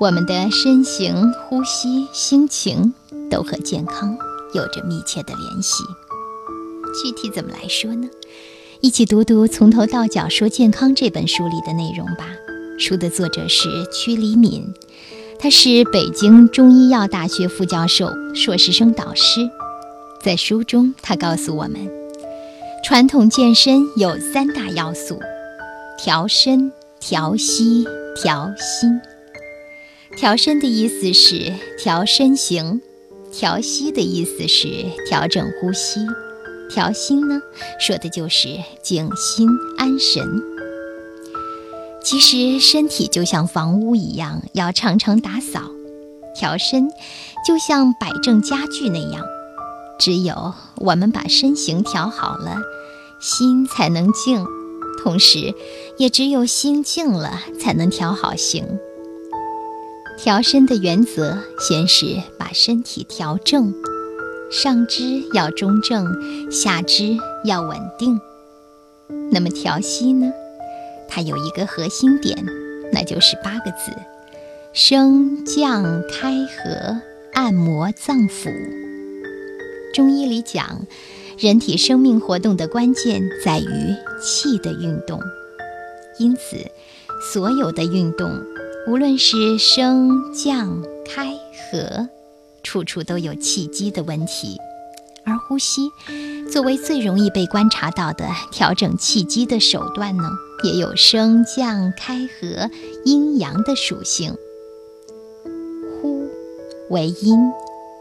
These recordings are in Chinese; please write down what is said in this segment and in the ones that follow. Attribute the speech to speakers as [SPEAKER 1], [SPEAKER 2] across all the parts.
[SPEAKER 1] 我们的身形、呼吸、心情都和健康有着密切的联系。具体怎么来说呢？一起读读《从头到脚说健康》这本书里的内容吧。书的作者是屈黎敏，他是北京中医药大学副教授、硕士生导师。在书中，他告诉我们，传统健身有三大要素：调身、调息、调心。调身的意思是调身形，调息的意思是调整呼吸，调心呢，说的就是静心安神。其实身体就像房屋一样，要常常打扫；调身就像摆正家具那样，只有我们把身形调好了，心才能静；同时，也只有心静了，才能调好形。调身的原则，先是把身体调正，上肢要中正，下肢要稳定。那么调息呢？它有一个核心点，那就是八个字：升降开合，按摩脏腑。中医里讲，人体生命活动的关键在于气的运动，因此所有的运动。无论是升降开合，处处都有气机的问题，而呼吸作为最容易被观察到的调整气机的手段呢，也有升降开合阴阳的属性。呼为阴，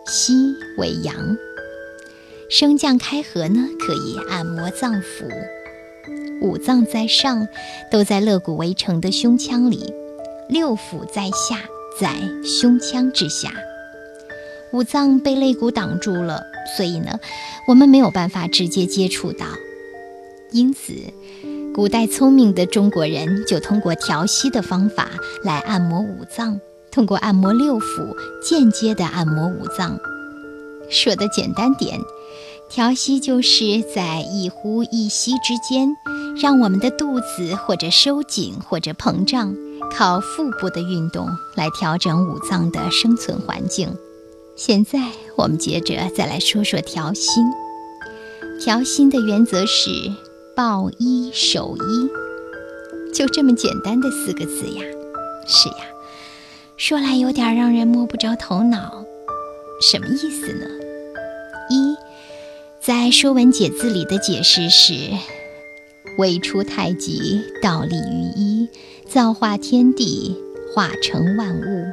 [SPEAKER 1] 吸为阳，升降开合呢，可以按摩脏腑。五脏在上，都在肋骨围成的胸腔里。六腑在下，在胸腔之下，五脏被肋骨挡住了，所以呢，我们没有办法直接接触到。因此，古代聪明的中国人就通过调息的方法来按摩五脏，通过按摩六腑，间接的按摩五脏。说的简单点，调息就是在一呼一吸之间，让我们的肚子或者收紧，或者膨胀。靠腹部的运动来调整五脏的生存环境。现在我们接着再来说说调心。调心的原则是抱一守一，就这么简单的四个字呀。是呀，说来有点让人摸不着头脑。什么意思呢？一，在《说文解字》里的解释是。未出太极，倒立于一，造化天地，化成万物。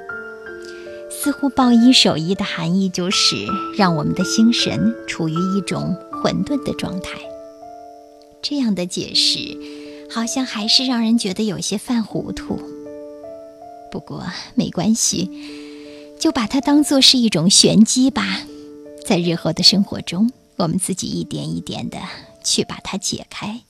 [SPEAKER 1] 似乎抱一守一的含义就是让我们的心神处于一种混沌的状态。这样的解释，好像还是让人觉得有些犯糊涂。不过没关系，就把它当做是一种玄机吧。在日后的生活中，我们自己一点一点的去把它解开。